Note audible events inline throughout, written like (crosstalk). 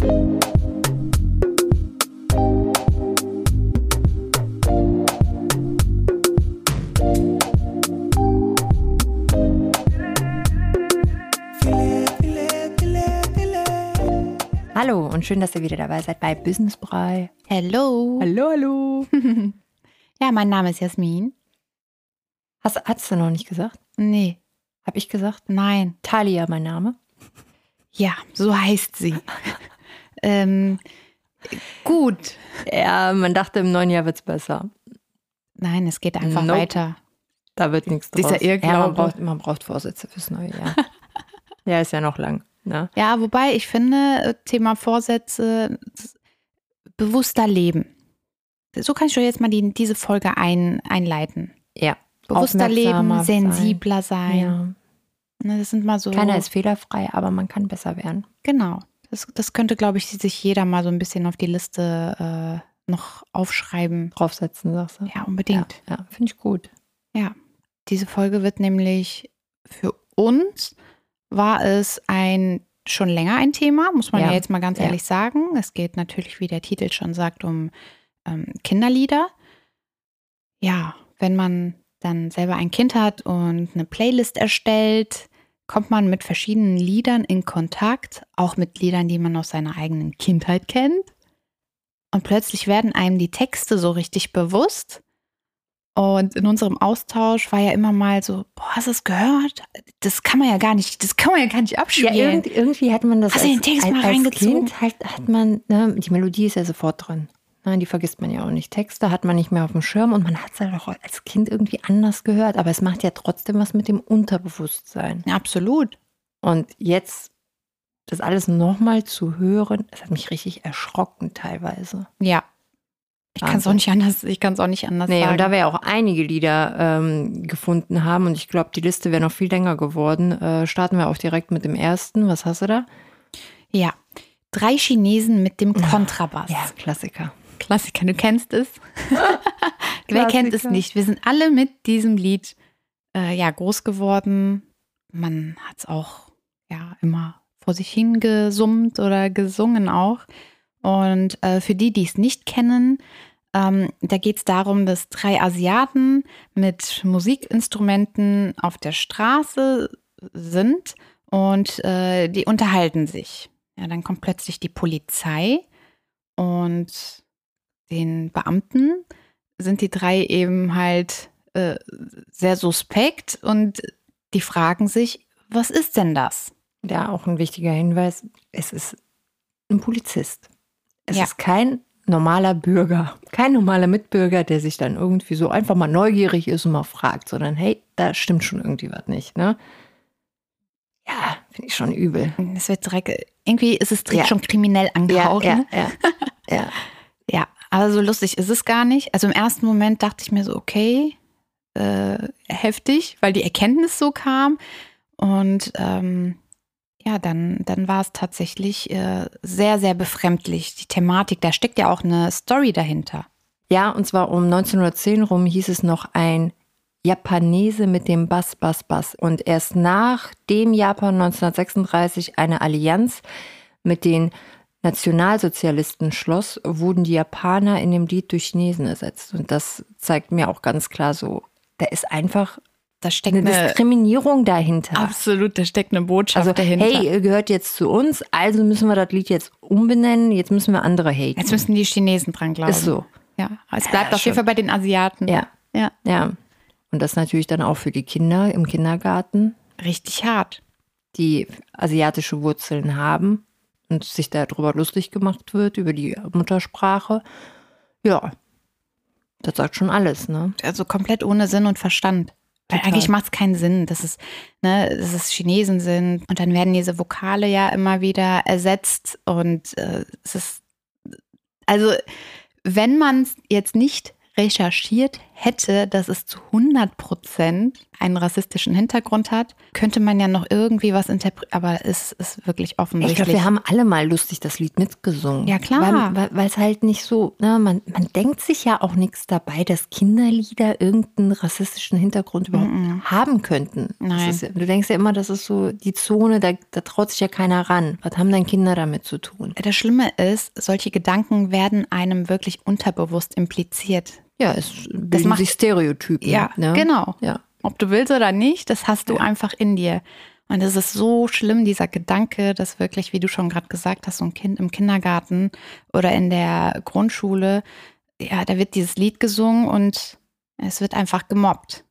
Hallo und schön, dass ihr wieder dabei seid bei Business Brei. Hello. Hallo, hallo. (laughs) Ja, mein Name ist Jasmin. Hast, hast du noch nicht gesagt? Nee, Hab ich gesagt? nein. Talia, mein Name. Ja, so heißt sie. (laughs) ähm, gut. Ja, man dachte, im neuen Jahr wird's besser. Nein, es geht einfach Nope. weiter. Da wird nichts draus. Dieser Irrglaube. Ja, man braucht, man braucht Vorsätze fürs neue Jahr. (laughs) ja, ist ja noch lang. Ne? Ja, wobei ich finde, Thema Vorsätze, bewusster leben. So kann ich doch jetzt mal die, diese Folge ein, einleiten. Ja. Bewusster leben, sensibler sein. sein. Ja. Ne, das sind mal so. Keiner ist fehlerfrei, aber man kann besser werden. Genau. Das, das könnte, glaube ich, sich jeder mal so ein bisschen auf die Liste äh, noch aufschreiben. Draufsetzen, sagst du? Ja, unbedingt. Ja, ja finde ich gut. Diese Folge wird nämlich für uns war es ein schon länger ein Thema, muss man ja, Ja. jetzt mal ganz Ja. ehrlich sagen. Es geht natürlich, wie der Titel schon sagt, um ähm, Kinderlieder. Ja, wenn man dann selber ein Kind hat und eine Playlist erstellt, kommt man mit verschiedenen Liedern in Kontakt, auch mit Liedern, die man aus seiner eigenen Kindheit kennt. Und plötzlich werden einem die Texte so richtig bewusst. Und in unserem Austausch war ja immer mal so, boah, hast du es gehört? Das kann man ja gar nicht, das kann man ja gar nicht Ja, abspielen. irgendwie, irgendwie hat man das Hast du den Text als, mal als reingezogen? Kind halt, hat man, ne, die Melodie ist ja sofort drin. Nein, die vergisst man ja auch nicht. Texte hat man nicht mehr auf dem Schirm und man hat es halt auch als Kind irgendwie anders gehört. Aber es macht ja trotzdem was mit dem Unterbewusstsein. Ja, absolut. Und jetzt das alles nochmal zu hören, das hat mich richtig erschrocken teilweise. Ja. Ich kann es auch nicht anders, ich kann es auch nicht anders Nee, sagen. und da wir ja auch einige Lieder ähm, gefunden haben und ich glaube, die Liste wäre noch viel länger geworden, äh, starten wir auch direkt mit dem ersten. Was hast du da? ja. Drei Chinesen mit dem Kontrabass. Ja, Klassiker. Klassiker, du kennst es. (laughs) Wer kennt es nicht? Wir sind alle mit diesem Lied äh, ja, groß geworden. Man hat es auch ja, immer vor sich hingesummt oder gesungen auch. Und äh, für die, die es nicht kennen, ähm, da geht es darum, dass drei Asiaten mit Musikinstrumenten auf der Straße sind und äh, die unterhalten sich. Ja, dann kommt plötzlich die Polizei und den Beamten sind die drei eben halt äh, sehr suspekt und die fragen sich, was ist denn das? Ja, auch ein wichtiger Hinweis. Es ist ein Polizist. Es Ja. ist kein normaler Bürger, kein normaler Mitbürger, der sich dann irgendwie so einfach mal neugierig ist und mal fragt, sondern hey, da stimmt schon irgendwie was nicht, ne? Ja, finde ich schon übel. Es wird direkt, irgendwie ist es direkt Ja. schon kriminell angehaucht. ja, ne? (laughs) ja, ja. Ja, aber so lustig ist es gar nicht. Also im ersten Moment dachte ich mir so, okay, äh, heftig, weil die Erkenntnis so kam. Und ähm, ja, dann, dann war es tatsächlich äh, sehr, sehr befremdlich. Die Thematik, da steckt ja auch eine Story dahinter. Ja, und zwar um 1910 rum hieß es noch ein Japanese mit dem Bass, Bass, Bass. Und erst nachdem Japan 1936 eine Allianz mit den Nationalsozialisten schloss, wurden die Japaner in dem Lied durch Chinesen ersetzt. Und das zeigt mir auch ganz klar so, da ist einfach Da steckt eine eine, Diskriminierung dahinter. absolut, da steckt eine Botschaft Also, dahinter. hey, gehört jetzt zu uns, also müssen wir das Lied jetzt umbenennen, jetzt müssen wir andere haten. Jetzt müssen die Chinesen dran glauben. ist so. Ja, es bleibt Ja, auf jeden. Fall bei den Asiaten. Ja. Ja, Ja. Und das natürlich dann auch für die Kinder im Kindergarten, richtig hart. die asiatische Wurzeln haben und sich darüber lustig gemacht wird, über die Muttersprache. Ja, das sagt schon alles, ne? also komplett ohne Sinn und Verstand. Weil eigentlich macht es keinen Sinn, dass es, ne, dass es Chinesen sind und dann werden diese Vokale ja immer wieder ersetzt und äh, es ist, also wenn man es jetzt nicht recherchiert hätte, dass es zu 100 Prozent einen rassistischen Hintergrund hat, könnte man ja noch irgendwie was interpretieren, aber es ist wirklich offensichtlich. Ich glaube, wir haben alle mal lustig das Lied mitgesungen. Ja, klar. Weil es halt nicht so, na, man, man denkt sich ja auch nichts dabei, dass Kinderlieder irgendeinen rassistischen Hintergrund überhaupt Mhm. haben könnten. Nein. Ist, du denkst ja immer, das ist so die Zone, da, da traut sich ja keiner ran. Was haben denn Kinder damit zu tun? Das Schlimme ist, solche Gedanken werden einem wirklich unterbewusst impliziert. Ja, es bilden macht- sich Stereotypen. Ja, ne? genau. Ja. Ob du willst oder nicht, das hast du einfach in dir. Und es ist so schlimm, dieser Gedanke, dass wirklich, wie du schon gerade gesagt hast, so ein Kind im Kindergarten oder in der Grundschule, ja, da wird dieses Lied gesungen und es wird einfach gemobbt.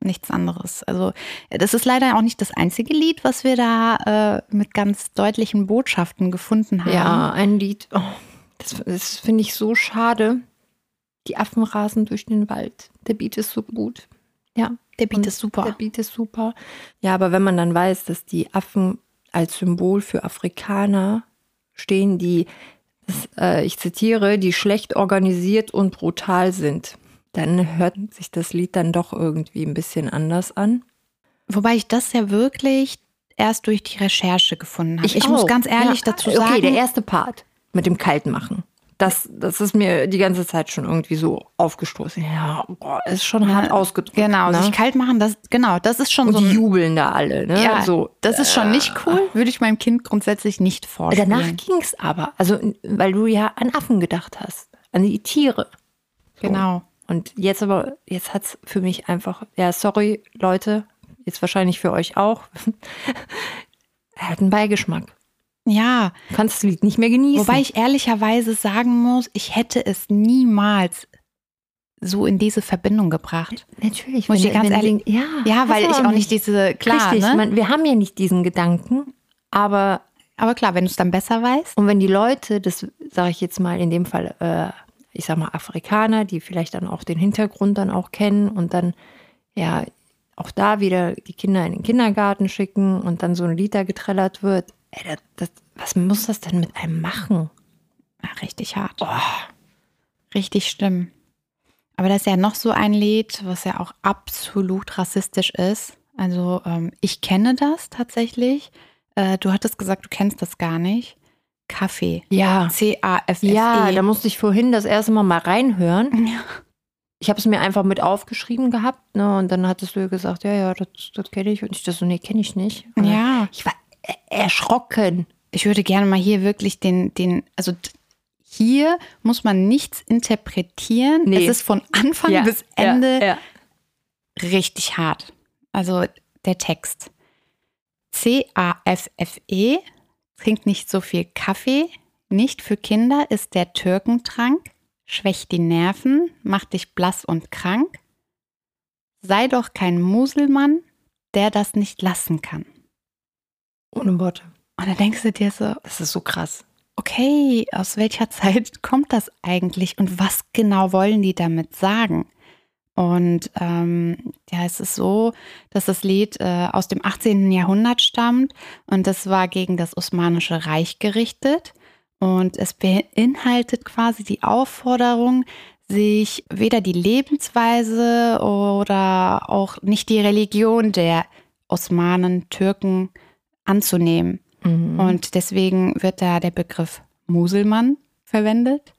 Nichts anderes. Also, das ist leider auch nicht das einzige Lied, was wir da äh, mit ganz deutlichen Botschaften gefunden haben. Ja, ein Lied. Oh, das das finde ich so schade. Die Affen rasen durch den Wald. Der Beat ist so gut. Ja. Der Beat ist super. Der Beat ist super. Ja, aber wenn man dann weiß, dass die Affen als Symbol für Afrikaner stehen, die, das, äh, ich zitiere, die schlecht organisiert und brutal sind, dann hört sich das Lied dann doch irgendwie ein bisschen anders an. Wobei ich das ja wirklich erst durch die Recherche gefunden habe. Ich, auch. muss ganz ehrlich Ja, dazu okay, sagen. der erste Part mit dem Kaltmachen. Das, das ist mir die ganze Zeit schon irgendwie so aufgestoßen. Ja, boah, ist schon hart ausgedrückt. Genau, ne? sich kalt machen, das, genau, das ist schon Und so die jubeln da alle. Ne? ja, so, das ist schon nicht cool, würde ich meinem Kind grundsätzlich nicht vorstellen. Danach ging es aber. Also, weil du ja an Affen gedacht hast. An die Tiere. Genau. Und jetzt aber, jetzt hat es für mich einfach, ja, sorry, Leute, jetzt wahrscheinlich für euch auch. (laughs) er hat einen Beigeschmack. Ja, Du kannst das Lied nicht mehr genießen. wobei ich ehrlicherweise sagen muss, ich hätte es niemals so in diese Verbindung gebracht. Natürlich, Muss ich ganz ehrlich- ja, Ja, weil ich auch nicht diese, klar, Richtig, ne? man, wir haben ja nicht diesen Gedanken, aber aber klar, wenn du es dann besser weißt. und wenn die Leute, das sage ich jetzt mal in dem Fall, äh, ich sag mal Afrikaner, die vielleicht dann auch den Hintergrund dann auch kennen und dann ja auch da wieder die Kinder in den Kindergarten schicken und dann so ein Lied da getrellert wird, ey, das, das, was muss das denn mit einem machen? Ja, richtig hart. Richtig schlimm. Aber das ist ja noch so ein Lied, was ja auch absolut rassistisch ist. Also ähm, ich kenne das tatsächlich. Äh, du hattest gesagt, du kennst das gar nicht. Kaffee. Ja, C-A-F-F-E. ja, da musste ich vorhin das erste Mal mal reinhören. Ja. Ich habe es mir einfach mit aufgeschrieben gehabt, ne? Und dann hattest du gesagt, ja, ja, das, das kenne ich. Und ich dachte so, nee, kenne ich nicht. Und ja. Ich war erschrocken. Ich würde gerne mal hier wirklich den, den, also hier muss man nichts interpretieren. Nee. Es ist von Anfang bis Ende Ja, ja. richtig hart. Also der Text. C-A-F-F-E, trinkt nicht so viel Kaffee, nicht für Kinder ist der Türkentrank, schwächt die Nerven, macht dich blass und krank. Sei doch kein Muselmann, der das nicht lassen kann. Ohne Worte. Und dann denkst du dir so, Das ist so krass. okay, aus welcher (laughs) Zeit kommt das eigentlich und was genau wollen die damit sagen? Und ähm, ja, es ist so, dass das Lied äh, aus dem 18. Jahrhundert stammt und das war gegen das Osmanische Reich gerichtet. Und es beinhaltet quasi die Aufforderung, sich weder die Lebensweise oder auch nicht die Religion der Osmanen, Türken anzunehmen. Mhm. Und deswegen wird da der Begriff Muselmann verwendet.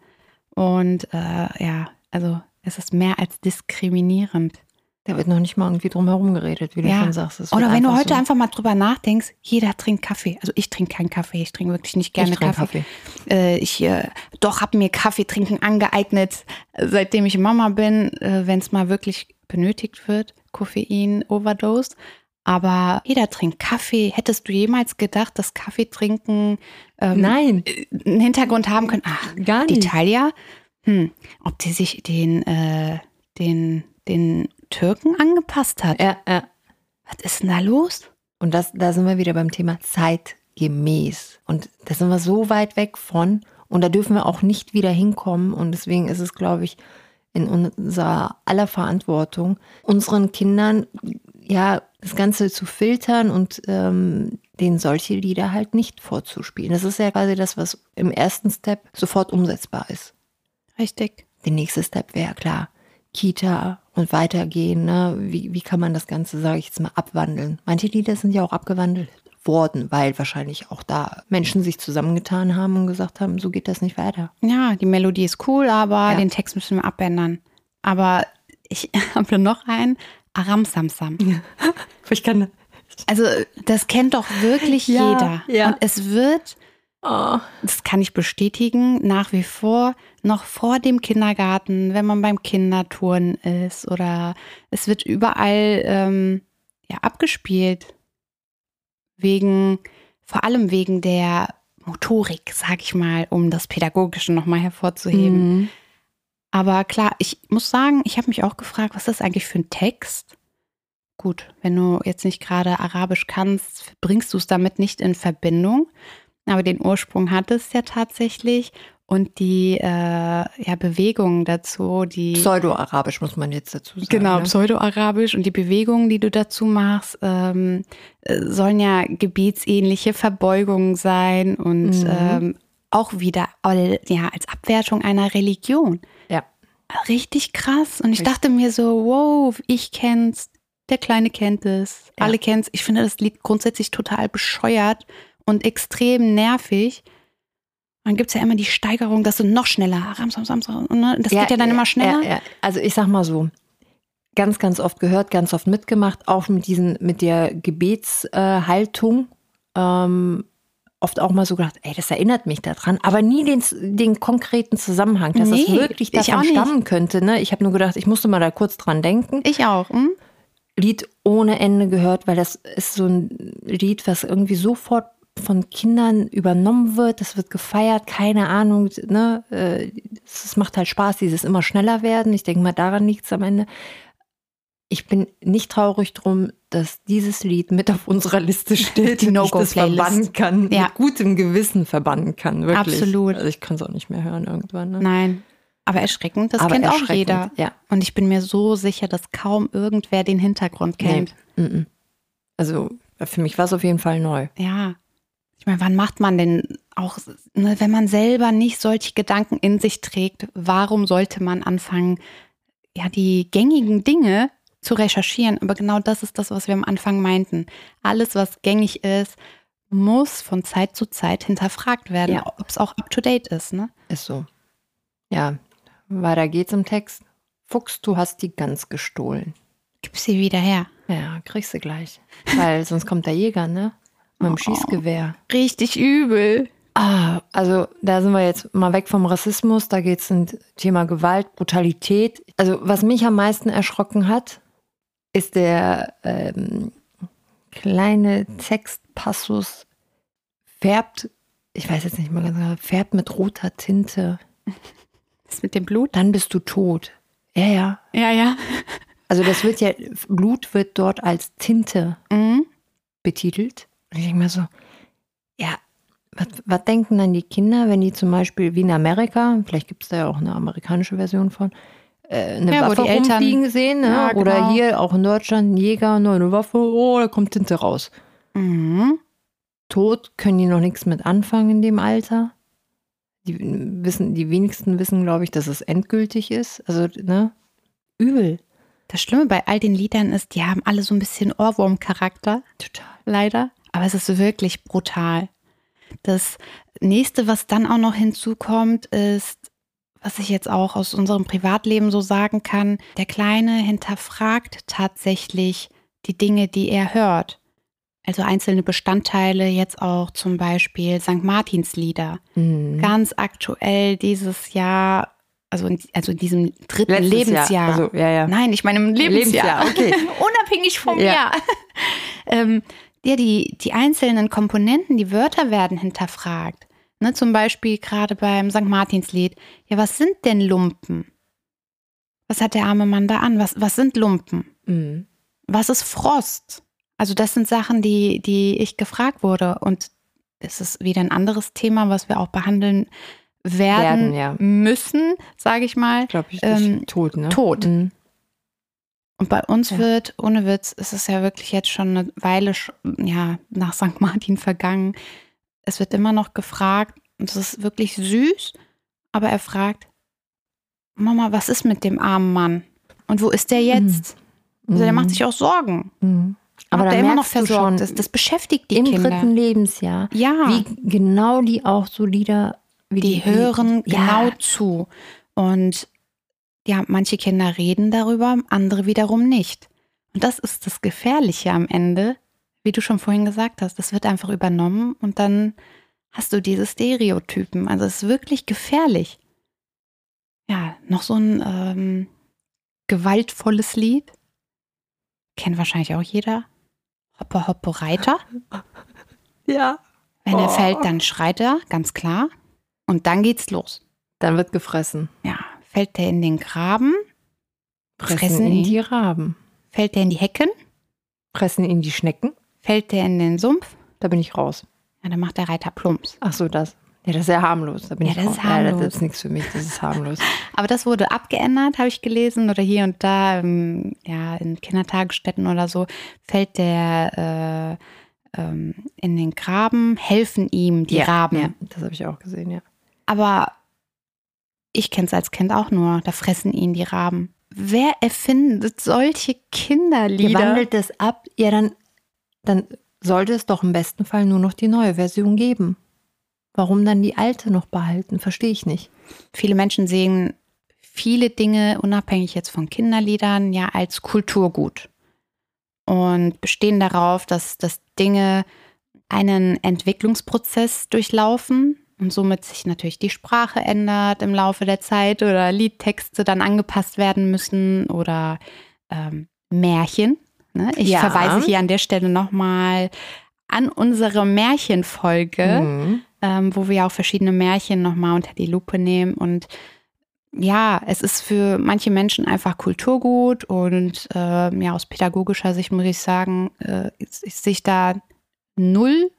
Und äh, ja, also es ist mehr als diskriminierend. Da wird noch nicht mal irgendwie drum herum geredet, wie du Ja. schon sagst. Oder wenn du heute so, einfach mal drüber nachdenkst, jeder trinkt Kaffee. Also ich trinke keinen Kaffee, ich trinke wirklich nicht gerne ich Kaffee. Kaffee. Äh, ich äh, doch habe mir Kaffee trinken angeeignet, seitdem ich Mama bin, äh, wenn es mal wirklich benötigt wird, Koffein, Overdose. Aber jeder trinkt Kaffee. Hättest du jemals gedacht, dass Kaffee trinken ähm, Nein, einen Hintergrund haben können? Ach, gar die nicht. Talia, hm, ob die sich den, äh, den, den Türken angepasst hat. Ja, ja. Was ist denn da los? Und das, da sind wir wieder beim Thema zeitgemäß. Und da sind wir so weit weg von. Und da dürfen wir auch nicht wieder hinkommen. Und deswegen ist es, glaube ich, in unserer aller Verantwortung, unseren Kindern ja das Ganze zu filtern und ähm, denen solche Lieder halt nicht vorzuspielen. Das ist ja quasi das, was im ersten Step sofort umsetzbar ist. Richtig. Der nächste Step wäre klar, Kita und weitergehen. Ne? Wie, wie kann man das Ganze, sage ich jetzt mal, abwandeln? Manche Lieder sind ja auch abgewandelt worden, weil wahrscheinlich auch da Menschen sich zusammengetan haben und gesagt haben, so geht das nicht weiter. Ja, die Melodie ist cool, aber ja. den Text müssen wir abändern. Aber ich (laughs) habe noch einen, Aram Samsam. (laughs) ich kann. Also, das kennt doch wirklich ja, jeder. Ja. Und es wird, oh. das kann ich bestätigen, nach wie vor noch vor dem Kindergarten, wenn man beim Kinderturnen ist oder es wird überall ähm, ja, abgespielt. Wegen, vor allem wegen der Motorik, sag ich mal, um das Pädagogische nochmal hervorzuheben. Mhm. Aber klar, ich muss sagen, ich habe mich auch gefragt, was ist das eigentlich für ein Text? Gut, wenn du jetzt nicht gerade Arabisch kannst, bringst du es damit nicht in Verbindung. Aber den Ursprung hat es ja tatsächlich. Und die äh, ja, Bewegungen dazu, die. Pseudo-Arabisch muss man jetzt dazu sagen. Genau, ne? Pseudo-Arabisch und die Bewegungen, die du dazu machst, ähm, äh, sollen ja gebetsähnliche Verbeugungen sein und mhm. ähm, auch wieder ja, als Abwertung einer Religion. Ja. Richtig krass. Und ich Richtig. dachte mir so, wow, ich kenn's, der Kleine kennt es, ja. alle kennen's. Ich finde das Lied grundsätzlich total bescheuert und extrem nervig. Dann gibt es ja immer die Steigerung, dass du noch schneller, Ramsam, Samsam, ne? das ja, geht ja dann immer schneller. Ja, also ich sag mal so, ganz, ganz oft gehört, ganz oft mitgemacht, auch mit diesen, mit der Gebetshaltung. Ähm, oft auch mal so gedacht, ey, das erinnert mich daran, aber nie den, den konkreten Zusammenhang, dass nee, das wirklich davon stammen könnte. Ne? Ich habe nur gedacht, ich musste mal da kurz dran denken. Ich auch. Hm? Lied ohne Ende gehört, weil das ist so ein Lied, was irgendwie sofort von Kindern übernommen wird, das wird gefeiert, keine Ahnung, ne? Es macht halt Spaß, dieses immer schneller werden. Ich denke mal, daran liegt es am Ende ich bin nicht traurig drum, dass dieses Lied mit auf unserer Liste steht, die no ich das verbannen kann, ja. mit gutem Gewissen verbannen kann, wirklich. Absolut. Also ich kann es auch nicht mehr hören irgendwann. Ne? Nein. Aber erschreckend, das Aber kennt erschreckend, auch jeder. Ja. Und ich bin mir so sicher, dass kaum irgendwer den Hintergrund kennt. Nee. Also für mich war es auf jeden Fall neu. Ja. Ich meine, wann macht man denn auch, ne, wenn man selber nicht solche Gedanken in sich trägt, warum sollte man anfangen, ja, die gängigen Dinge zu recherchieren. Aber genau das ist das, was wir am Anfang meinten. Alles, was gängig ist, muss von Zeit zu Zeit hinterfragt werden, ja. ob es auch up-to-date ist. Ne? Ist so. Ja, weiter geht's im Text. Fuchs, du hast die Gans gestohlen. Gib sie wieder her. Ja, kriegst du gleich. Weil (laughs) sonst kommt der Jäger, ne? Mit dem oh, Schießgewehr. Richtig übel. Ah, also da sind wir jetzt mal weg vom Rassismus. Da geht es um Thema Gewalt, Brutalität. Also was mich am meisten erschrocken hat, ist der ähm, kleine Textpassus färbt, ich weiß jetzt nicht mal ganz genau, färbt mit roter Tinte. (laughs) Das mit dem Blut? Dann bist du tot. Ja, ja. Ja, ja. Also das wird ja, Blut wird dort als Tinte mhm. betitelt. Und ich denke mir so, ja, was, was denken dann die Kinder, wenn die zum Beispiel wie in Amerika, vielleicht gibt es da ja auch eine amerikanische Version von, eine ja, Waffe wo die Eltern sehen. Ne? Ja, genau. Oder hier auch in Deutschland ein Jäger, eine Waffe, oh, da kommt Tinte raus. Mhm. Tot können die noch nichts mit anfangen in dem Alter. Die wissen, die wenigsten wissen, glaube ich, dass es endgültig ist. Also, ne? Übel. Das Schlimme bei all den Liedern ist, die haben alle so ein bisschen Ohrwurm-Charakter. Total. Leider. Aber es ist wirklich brutal. Das nächste, was dann auch noch hinzukommt, ist was ich jetzt auch aus unserem Privatleben so sagen kann, der Kleine hinterfragt tatsächlich die Dinge, die er hört. Also einzelne Bestandteile, jetzt auch zum Beispiel St. Martins Lieder. Mhm. Ganz aktuell dieses Jahr, also in, also in diesem dritten Letztes Lebensjahr. Jahr. Also, ja, ja. Nein, ich meine im Lebensjahr. Lebensjahr okay. (laughs) Unabhängig vom ja. Jahr. (laughs) ähm, ja, die, die einzelnen Komponenten, die Wörter werden hinterfragt. Ne, zum Beispiel gerade beim St. Martinslied. Ja, was sind denn Lumpen? Was hat der arme Mann da an? Was, was sind Lumpen? Mhm. Was ist Frost? Also das sind Sachen, die, die ich gefragt wurde. Und es ist wieder ein anderes Thema, was wir auch behandeln werden, werden ja. müssen, sage ich mal. Glaube ich, ähm, tot, ne? Tot. Mhm. Und bei uns ja. wird, ohne Witz, ist es ja wirklich jetzt schon eine Weile ja, nach St. Martin vergangen, es wird immer noch gefragt, und das ist wirklich süß, aber er fragt, Mama, was ist mit dem armen Mann? Und wo ist der jetzt? Also der macht sich auch Sorgen. Mhm. Aber da der immer noch versorgt ist. Das beschäftigt die im Kinder. dritten Lebensjahr, Ja. wie genau die auch so Lieder, wie die hören genau ja, zu. Und ja, manche Kinder reden darüber, andere wiederum nicht. Und das ist das Gefährliche am Ende, wie du schon vorhin gesagt hast. Das wird einfach übernommen und dann hast du diese Stereotypen. Also es ist wirklich gefährlich. Ja, noch so ein ähm, gewaltvolles Lied. Kennt wahrscheinlich auch jeder. Hoppe, hoppe, Reiter. ja. Wenn er Oh. fällt, dann schreit er, ganz klar. Und dann geht's los. Dann wird gefressen. Ja, fällt der in den Graben, Fressen, Fressen ihn ihn? die Raben. fällt der in die Hecken, Fressen ihn die Schnecken. Fällt der in den Sumpf, Da bin ich raus. ja, dann macht der Reiter Plumps. Ach so, das. Ja, das ist ja harmlos. Da bin Ja, ich das raus. ist Ja, harmlos. das ist nichts für mich. Das ist harmlos. (laughs) Aber das wurde abgeändert, habe ich gelesen, oder hier und da, ähm, ja, in Kindertagesstätten oder so, fällt der äh, ähm, in den Graben, helfen ihm die ja, Raben. Ja, das habe ich auch gesehen, ja. Aber ich kenne es als Kind auch nur, da fressen ihn die Raben. Wer erfindet solche Ihr Kinderlieder? wandelt das ab. Ja, dann, dann sollte es doch im besten Fall nur noch die neue Version geben. Warum dann die alte noch behalten? Verstehe ich nicht. Viele Menschen sehen viele Dinge, unabhängig jetzt von Kinderliedern, ja als Kulturgut und bestehen darauf, dass, dass Dinge einen Entwicklungsprozess durchlaufen und somit sich natürlich die Sprache ändert im Laufe der Zeit oder Liedtexte dann angepasst werden müssen oder ähm, Märchen. Ne? Ich Ja. verweise hier an der Stelle nochmal an unsere Märchenfolge Mhm. ähm, wo wir auch verschiedene Märchen nochmal unter die Lupe nehmen. Und ja, es ist für manche Menschen einfach Kulturgut und ähm, ja, aus pädagogischer Sicht muss ich sagen, äh, ist, ist sich da null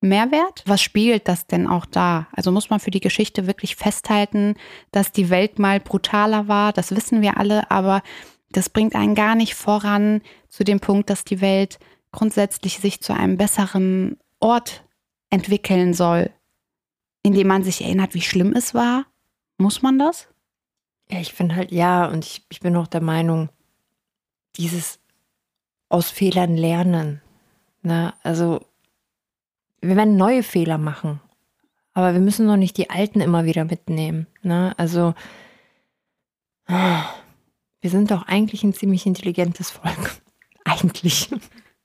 Mehrwert. Was spiegelt das denn auch da? Also muss man für die Geschichte wirklich festhalten, dass die Welt mal brutaler war, das wissen wir alle, aber das bringt einen gar nicht voran zu dem Punkt, dass die Welt grundsätzlich sich zu einem besseren Ort entwickeln soll, indem man sich erinnert, wie schlimm es war? Muss man das? Ja, ich finde halt, ja, und ich, ich bin auch der Meinung, dieses aus Fehlern lernen. Ne? Also, wir werden neue Fehler machen, aber wir müssen noch nicht die alten immer wieder mitnehmen. Ne? Also, wir sind doch eigentlich ein ziemlich intelligentes Volk. (laughs) Eigentlich.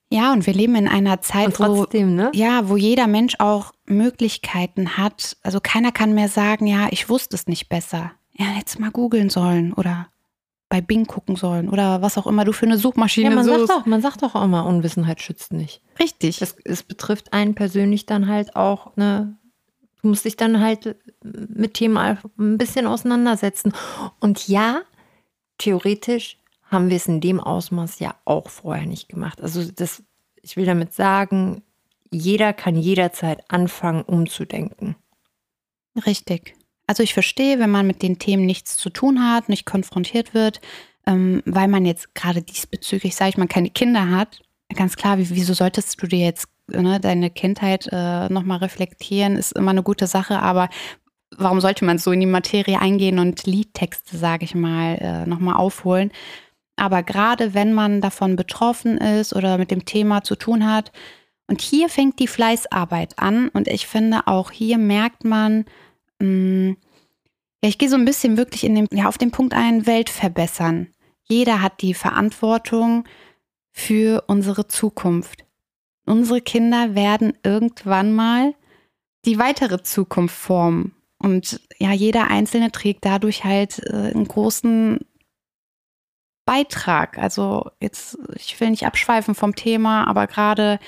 Ja, und wir leben in einer Zeit, Und wo trotzdem, ne? ja, wo jeder Mensch auch Möglichkeiten hat. Also keiner kann mehr sagen, ja, ich wusste es nicht besser. Ja, hättest mal googeln sollen oder bei Bing gucken sollen oder was auch immer du für eine Suchmaschine Ja, man sagt, suchst. doch, man sagt doch auch immer, Unwissenheit schützt nicht. Richtig. Es, es betrifft einen persönlich dann halt auch, ne, du musst dich dann halt mit Themen ein bisschen auseinandersetzen. Und ja, theoretisch haben wir es in dem Ausmaß ja auch vorher nicht gemacht. Also das, ich will damit sagen, jeder kann jederzeit anfangen, umzudenken. Richtig. Also ich verstehe, wenn man mit den Themen nichts zu tun hat, nicht konfrontiert wird, ähm, weil man jetzt gerade diesbezüglich, sage ich mal, keine Kinder hat. Ganz klar, wie, wieso solltest du dir jetzt ne, deine Kindheit äh, nochmal reflektieren, ist immer eine gute Sache, aber warum sollte man so in die Materie eingehen und Liedtexte, sage ich mal, äh, nochmal aufholen? Aber gerade wenn man davon betroffen ist oder mit dem Thema zu tun hat, und hier fängt die Fleißarbeit an und ich finde auch hier merkt man, mh, ja, ich gehe so ein bisschen wirklich in dem, ja, auf den Punkt ein, Welt verbessern. Jeder hat die Verantwortung für unsere Zukunft. Unsere Kinder werden irgendwann mal die weitere Zukunft formen. Und ja, jeder Einzelne trägt dadurch halt äh, einen großen Beitrag. Also jetzt, ich will nicht abschweifen vom Thema, aber gerade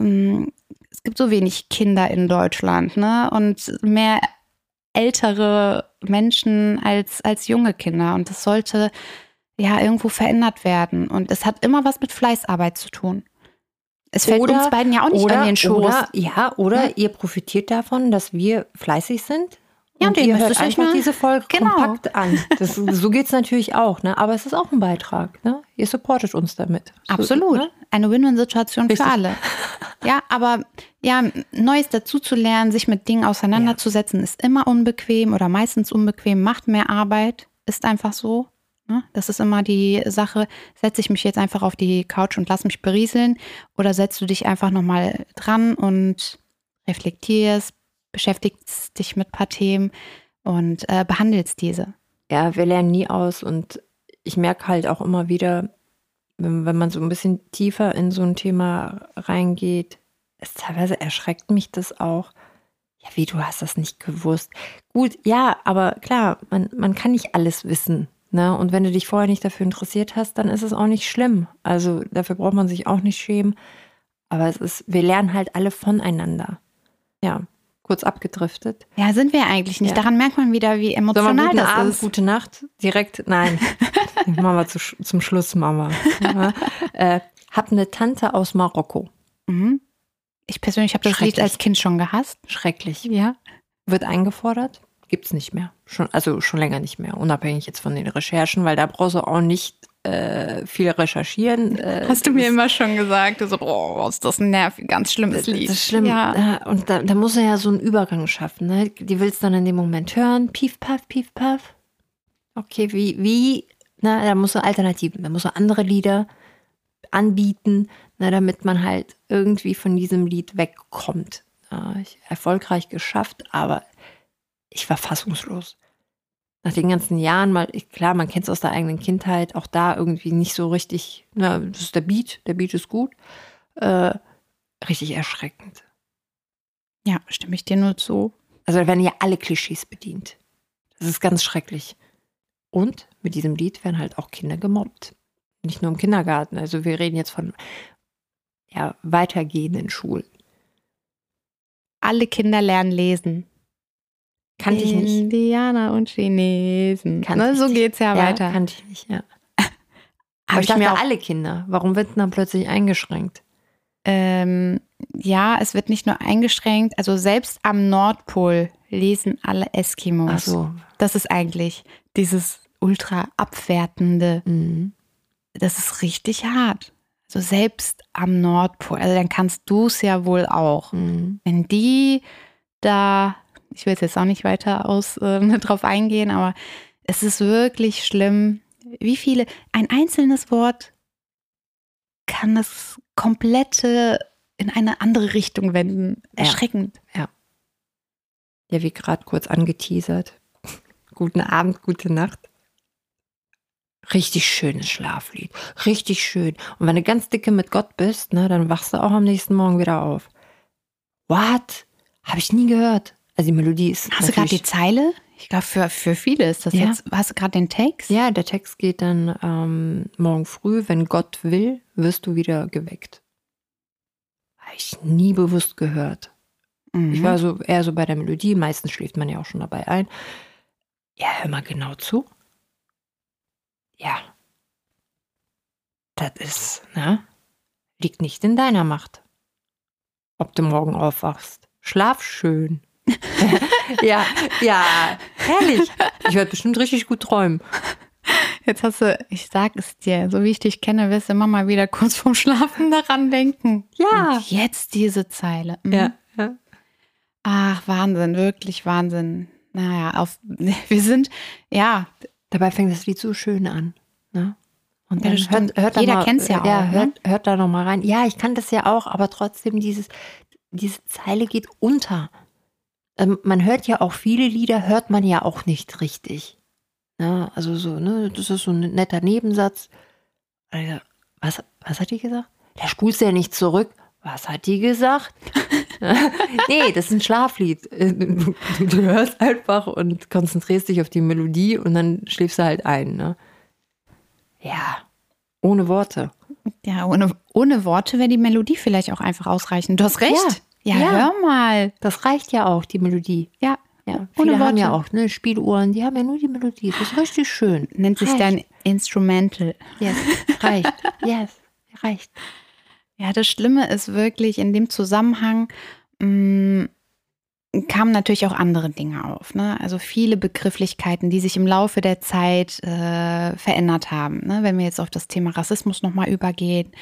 ähm, es gibt so wenig Kinder in Deutschland, ne? Und mehr ältere Menschen als, als junge Kinder. Und das sollte ja irgendwo verändert werden. Und es hat immer was mit Fleißarbeit zu tun. Es fällt Oder- uns beiden ja auch nicht oder, an den Schoß. Oder, ja, oder Ne? ihr profitiert davon, dass wir fleißig sind. Ja, und und ihr hört euch einfach mal- diese Folge Genau. kompakt an. Das, so geht es natürlich auch, ne? aber es ist auch ein Beitrag. Ne? Ihr supportet uns damit. So, Absolut. Ne? Eine Win-Win-Situation für alle. Ja, aber ja, Neues dazuzulernen, sich mit Dingen auseinanderzusetzen, ist immer unbequem oder meistens unbequem, macht mehr Arbeit, ist einfach so. Ne? Das ist immer die Sache, setze ich mich jetzt einfach auf die Couch und lass mich berieseln oder setzt du dich einfach nochmal dran und reflektierst, beschäftigst dich mit ein paar Themen und äh, behandelst diese. Ja, wir lernen nie aus und ich merke halt auch immer wieder, wenn, wenn man so ein bisschen tiefer in so ein Thema reingeht, es teilweise erschreckt mich das auch. Ja, wie, du hast das nicht gewusst. Gut, ja, aber klar, man, man kann nicht alles wissen. Ne? Und wenn du dich vorher nicht dafür interessiert hast, dann ist es auch nicht schlimm. Also dafür braucht man sich auch nicht schämen. Aber es ist, wir lernen halt alle voneinander. Ja, kurz abgedriftet. Ja, sind wir eigentlich nicht. Ja. Daran merkt man wieder, wie emotional Sollen wir guten das Abend, ist. gute Nacht. Direkt, nein. (laughs) machen wir zu, zum Schluss, Mama. Ja. Äh, hab eine Tante aus Marokko. Mhm. Ich persönlich habe das Lied als Kind schon gehasst. Schrecklich. Ja. Wird eingefordert. Gibt's nicht mehr. Schon, also schon länger nicht mehr. Unabhängig jetzt von den Recherchen, weil da brauchst du auch nicht äh, viel recherchieren. Äh, Hast du mir immer schon gesagt, so, oh, ist das ein nervig, ganz schlimmes Lied. Das ist schlimm. Ja. Ja. Und da, da muss er ja so einen Übergang schaffen. Ne? Die willst dann in dem Moment hören. Pief, paff, pief, paff. Okay, wie, wie, na, da muss er Alternativen, da muss er andere Lieder anbieten, na, damit man halt irgendwie von diesem Lied wegkommt. Ich, erfolgreich geschafft, aber ich war fassungslos. Nach den ganzen Jahren mal, klar, man kennt es aus der eigenen Kindheit, auch da irgendwie nicht so richtig, na, das ist der Beat, der Beat ist gut. Äh, richtig erschreckend. Ja, stimme ich dir nur zu. Also da werden ja alle Klischees bedient. Das ist ganz schrecklich. Und mit diesem Lied werden halt auch Kinder gemobbt. Nicht nur im Kindergarten. Also wir reden jetzt von ja, weitergehenden Schulen. Alle Kinder lernen lesen. Kannte ich nicht. Indianer und Chinesen. Kannte Ne, so geht's ja, Ja, weiter. kannte ich nicht, ja. Aber ich dachte mir auch, alle Kinder. Warum wird denn dann plötzlich eingeschränkt? ähm, ja, es wird nicht nur eingeschränkt, also selbst am Nordpol lesen alle Eskimos. Ach so. Das ist eigentlich dieses ultra abwertende. Mhm. Das ist richtig hart. Also selbst am Nordpol, also dann kannst du es ja wohl auch. Mhm. Wenn die da, ich will jetzt auch nicht weiter aus äh, (laughs) drauf eingehen, aber es ist wirklich schlimm, wie viele, ein einzelnes Wort kann das komplette in eine andere Richtung wenden. Ja. Erschreckend. Ja, wie gerade kurz angeteasert. (laughs) Guten Abend, gute Nacht. Richtig schönes Schlaflied. Richtig schön. Und wenn du ganz dicke mit Gott bist, ne, dann wachst du auch am nächsten Morgen wieder auf. What? Habe ich nie gehört. Also die Melodie ist. Hast du gerade die Zeile? Ich glaube, für, für viele ist das Ja. jetzt. Hast du gerade den Text? Ja, der Text geht dann ähm, morgen früh, wenn Gott will, wirst du wieder geweckt. Habe ich nie bewusst gehört. Mhm. Ich war so eher so bei der Melodie, meistens schläft man ja auch schon dabei ein. Ja, hör mal genau zu. Ja. Das ist, ne? Liegt nicht in deiner Macht. Ob du morgen aufwachst. Schlaf schön. (laughs) ja, ja, herrlich. Ich werde bestimmt richtig gut träumen. Jetzt hast du, ich sag es dir, so wie ich dich kenne, wirst du immer mal wieder kurz vorm Schlafen daran denken. Ja. Und jetzt diese Zeile. Mhm. Ja, ja. Ach, Wahnsinn, wirklich Wahnsinn. Naja, auf, (laughs) wir sind, ja, Dabei fängt das Lied so schön an. Ne? Und Ja, hört, hört da Jeder mal, kennt's ja ja auch, ne? hört, hört da noch mal rein. Ja, ich kann das ja auch, aber trotzdem dieses, diese Zeile geht unter. Ähm, man hört ja auch viele Lieder, hört man ja auch nicht richtig. Ja, also so, ne, das ist so ein netter Nebensatz. Alter, Was, was hat die gesagt? Da spulst ja nicht zurück. Was hat die gesagt? (laughs) nee, das ist ein Schlaflied. Du, du hörst einfach und konzentrierst dich auf die Melodie und dann schläfst du halt ein. Ne? Ja, ohne Worte. ja, ohne, ohne Worte wäre die Melodie vielleicht auch einfach ausreichend. Du hast recht. Ja, Ja. hör mal. Das reicht ja auch, die Melodie. Ja, Ja, Ohne viele haben ja auch ne, Spieluhren, die haben ja nur die Melodie. Das ist richtig schön. nennt sich Reicht. dann Instrumental. Yes, reicht. Yes, reicht. (laughs) Ja, das Schlimme ist wirklich, in dem Zusammenhang mh, kamen natürlich auch andere Dinge auf. Ne? Also viele Begrifflichkeiten, die sich im Laufe der Zeit äh, verändert haben. Ne? Wenn wir jetzt auf das Thema Rassismus nochmal übergehen.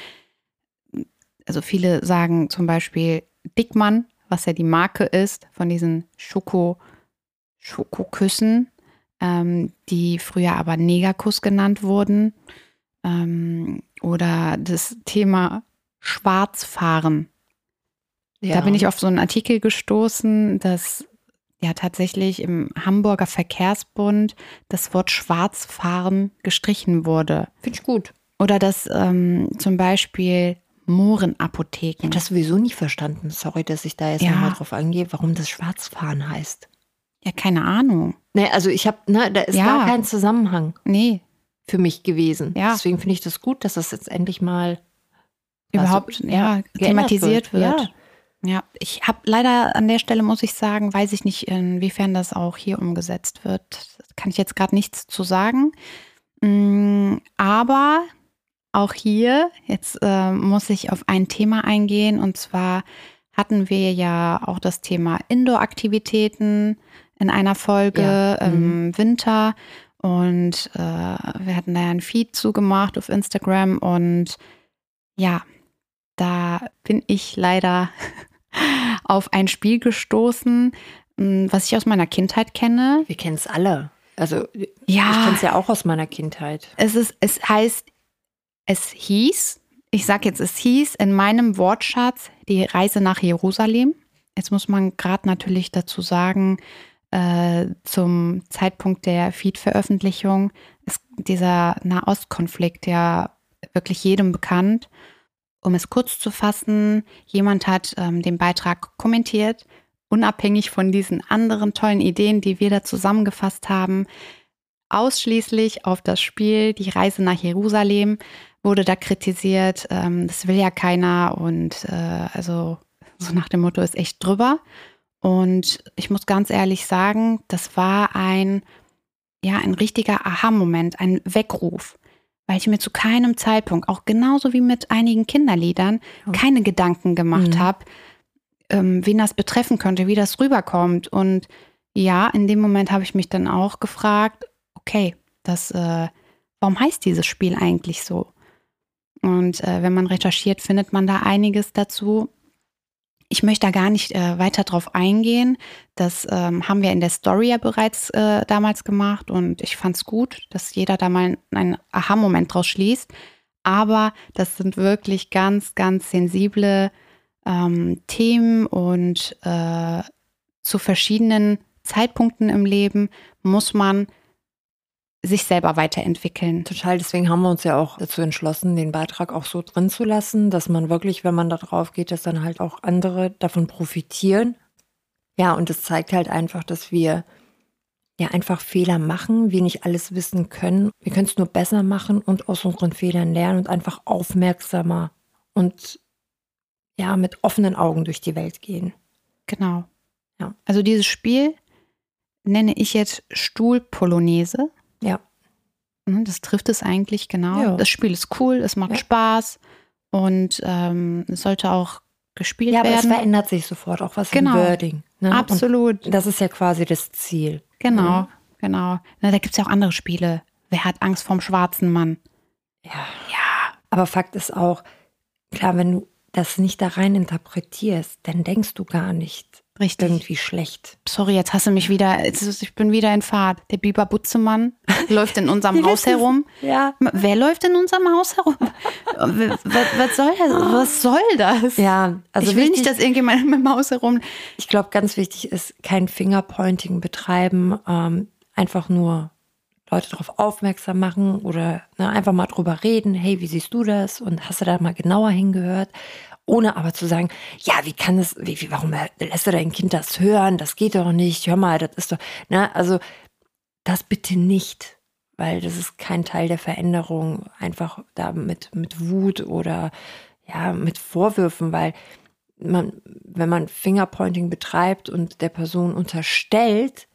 Also viele sagen zum Beispiel Dickmann, was ja die Marke ist von diesen Schoko, Schokoküssen. ähm, die früher aber Negerkuss genannt wurden. Ähm, oder das Thema Schwarzfahren. Ja. Da bin ich auf so einen Artikel gestoßen, dass ja tatsächlich im Hamburger Verkehrsbund das Wort Schwarzfahren gestrichen wurde. Finde ich gut. Oder dass ähm, zum Beispiel Mohrenapotheken. Ich habe das sowieso nicht verstanden. Sorry, dass ich da jetzt ja. nochmal drauf angehe, warum das Schwarzfahren heißt. Ja, keine Ahnung. Nee, also ich habe, ne, da ist ja. gar kein Zusammenhang. Nee. Für mich gewesen. Ja. Deswegen finde ich das gut, dass das jetzt endlich mal überhaupt also, ja, thematisiert wird. wird. Ja. ja, ich habe leider an der Stelle, muss ich sagen, weiß ich nicht, inwiefern das auch hier umgesetzt wird. Das kann ich jetzt gerade nichts zu sagen. Mm, aber auch hier, jetzt äh, muss ich auf ein Thema eingehen und zwar hatten wir ja auch das Thema Indoor-Aktivitäten in einer Folge ja. im mhm. Winter und äh, wir hatten da ja ein Feed zugemacht auf Instagram und ja, da bin ich leider (laughs) auf ein Spiel gestoßen, hm, was ich aus meiner Kindheit kenne. Wir kennen es alle. Also ja, ich kenne es ja auch aus meiner Kindheit. Es ist, es heißt, es hieß, ich sage jetzt, es hieß in meinem Wortschatz die Reise nach Jerusalem. Jetzt muss man gerade natürlich dazu sagen, äh, zum Zeitpunkt der Feed-Veröffentlichung ist dieser Nahostkonflikt ja wirklich jedem bekannt. Um es kurz zu fassen, jemand hat ähm, den Beitrag kommentiert, unabhängig von diesen anderen tollen Ideen, die wir da zusammengefasst haben, ausschließlich auf das Spiel Die Reise nach Jerusalem wurde da kritisiert, ähm, das will ja keiner und äh, also so nach dem Motto ist echt drüber. Und ich muss ganz ehrlich sagen, das war ein, ja, ein richtiger Aha-Moment, ein Weckruf weil ich mir zu keinem Zeitpunkt, auch genauso wie mit einigen Kinderliedern, oh. keine Gedanken gemacht mhm. habe, ähm, wen das betreffen könnte, wie das rüberkommt. Und ja, in dem Moment habe ich mich dann auch gefragt, okay, das, äh, warum heißt dieses Spiel eigentlich so? Und äh, wenn man recherchiert, findet man da einiges dazu. Ich möchte da gar nicht äh, weiter drauf eingehen. Das ähm, haben wir in der Story ja bereits äh, damals gemacht und ich fand es gut, dass jeder da mal einen Aha-Moment draus schließt. Aber das sind wirklich ganz, ganz sensible ähm, Themen und äh, zu verschiedenen Zeitpunkten im Leben muss man sich selber weiterentwickeln. Total, deswegen haben wir uns ja auch dazu entschlossen, den Beitrag auch so drin zu lassen, dass man wirklich, wenn man da drauf geht, dass dann halt auch andere davon profitieren. Ja, und es zeigt halt einfach, dass wir ja einfach Fehler machen, wir nicht alles wissen können. Wir können es nur besser machen und aus unseren Fehlern lernen und einfach aufmerksamer und ja, mit offenen Augen durch die Welt gehen. Genau. Ja. Also dieses Spiel nenne ich jetzt Stuhlpolonaise. Ja. Ne, das trifft es eigentlich genau. Ja. Das Spiel ist cool, es macht ja. Spaß und ähm, es sollte auch gespielt werden. Ja, aber es verändert sich sofort auch was genau. im Wording. Ne? Absolut. Und das ist ja quasi das Ziel. Genau, mhm. genau. Na, da gibt es ja auch andere Spiele. Wer hat Angst vorm schwarzen Mann? Ja. Ja. Aber Fakt ist auch, klar, wenn du das nicht da rein interpretierst, dann denkst du gar nicht, Richtig. Irgendwie schlecht. Sorry, jetzt hasse mich wieder. Ich bin wieder in Fahrt. Der Biber Butzemann läuft in unserem (laughs) Haus herum. Ja. Wer läuft in unserem Haus herum? was, was, soll das? Was soll das? Ja, also ich will wichtig, nicht, dass irgendjemand mit dem Haus herum. Ich glaube, ganz wichtig ist kein Fingerpointing betreiben. Ähm, einfach nur Leute darauf aufmerksam machen oder ne, einfach mal drüber reden. Hey, wie siehst du das? Und hast du da mal genauer hingehört? ohne aber zu sagen, ja, wie kann es, wie, wie, warum lässt du dein Kind das hören? Das geht doch nicht. Hör mal, das ist doch, ne, also das bitte nicht, weil das ist kein Teil der Veränderung. Einfach da mit, mit Wut oder ja, mit Vorwürfen, weil man, wenn man Fingerpointing betreibt und der Person unterstellt,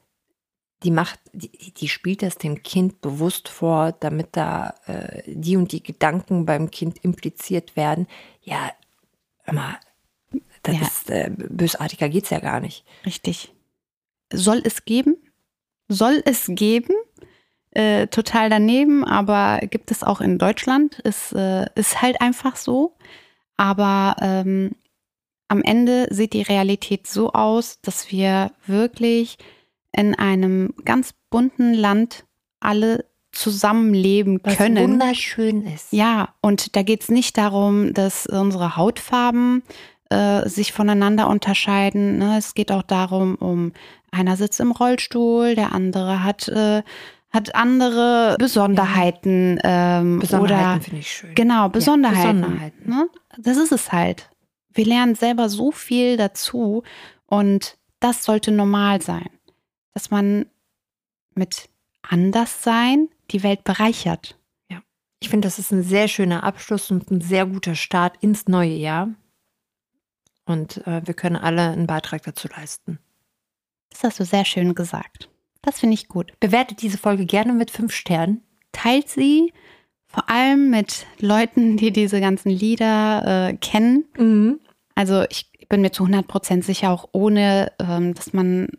die macht, die, die spielt das dem Kind bewusst vor, damit da äh, die und die Gedanken beim Kind impliziert werden. Ja, immer, das ja. ist, äh, bösartiger geht's ja gar nicht. Richtig. Soll es geben? Soll es geben? Äh, total daneben, aber gibt es auch in Deutschland. Es äh, ist halt einfach so. Aber ähm, am Ende sieht die Realität so aus, dass wir wirklich in einem ganz bunten Land alle zusammenleben Was können. wunderschön ist. Ja, und da geht es nicht darum, dass unsere Hautfarben äh, sich voneinander unterscheiden. Ne? Es geht auch darum, um einer sitzt im Rollstuhl, der andere hat, äh, hat andere Besonderheiten. Ähm, Besonderheiten finde ich schön. Genau, Besonderheiten. Besonderheiten. Ne? Das ist es halt. Wir lernen selber so viel dazu und das sollte normal sein, dass man mit Anderssein die Welt bereichert. Ich finde, das ist ein sehr schöner Abschluss und ein sehr guter Start ins neue Jahr. Und äh, wir können alle einen Beitrag dazu leisten. Das hast du sehr schön gesagt. Das finde ich gut. Bewertet diese Folge gerne mit fünf Sternen. Teilt sie vor allem mit Leuten, die diese ganzen Lieder äh, kennen. Also ich bin mir zu 100% sicher, auch ohne, ähm, dass man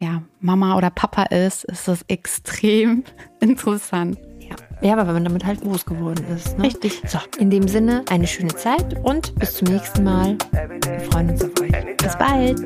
ja, Mama oder Papa ist, ist das extrem (laughs) interessant. Ja, aber wenn man damit halt groß geworden ist. Ne? Richtig. So, in dem Sinne, eine schöne Zeit und bis zum nächsten Mal. Wir freuen uns auf euch. Bis bald.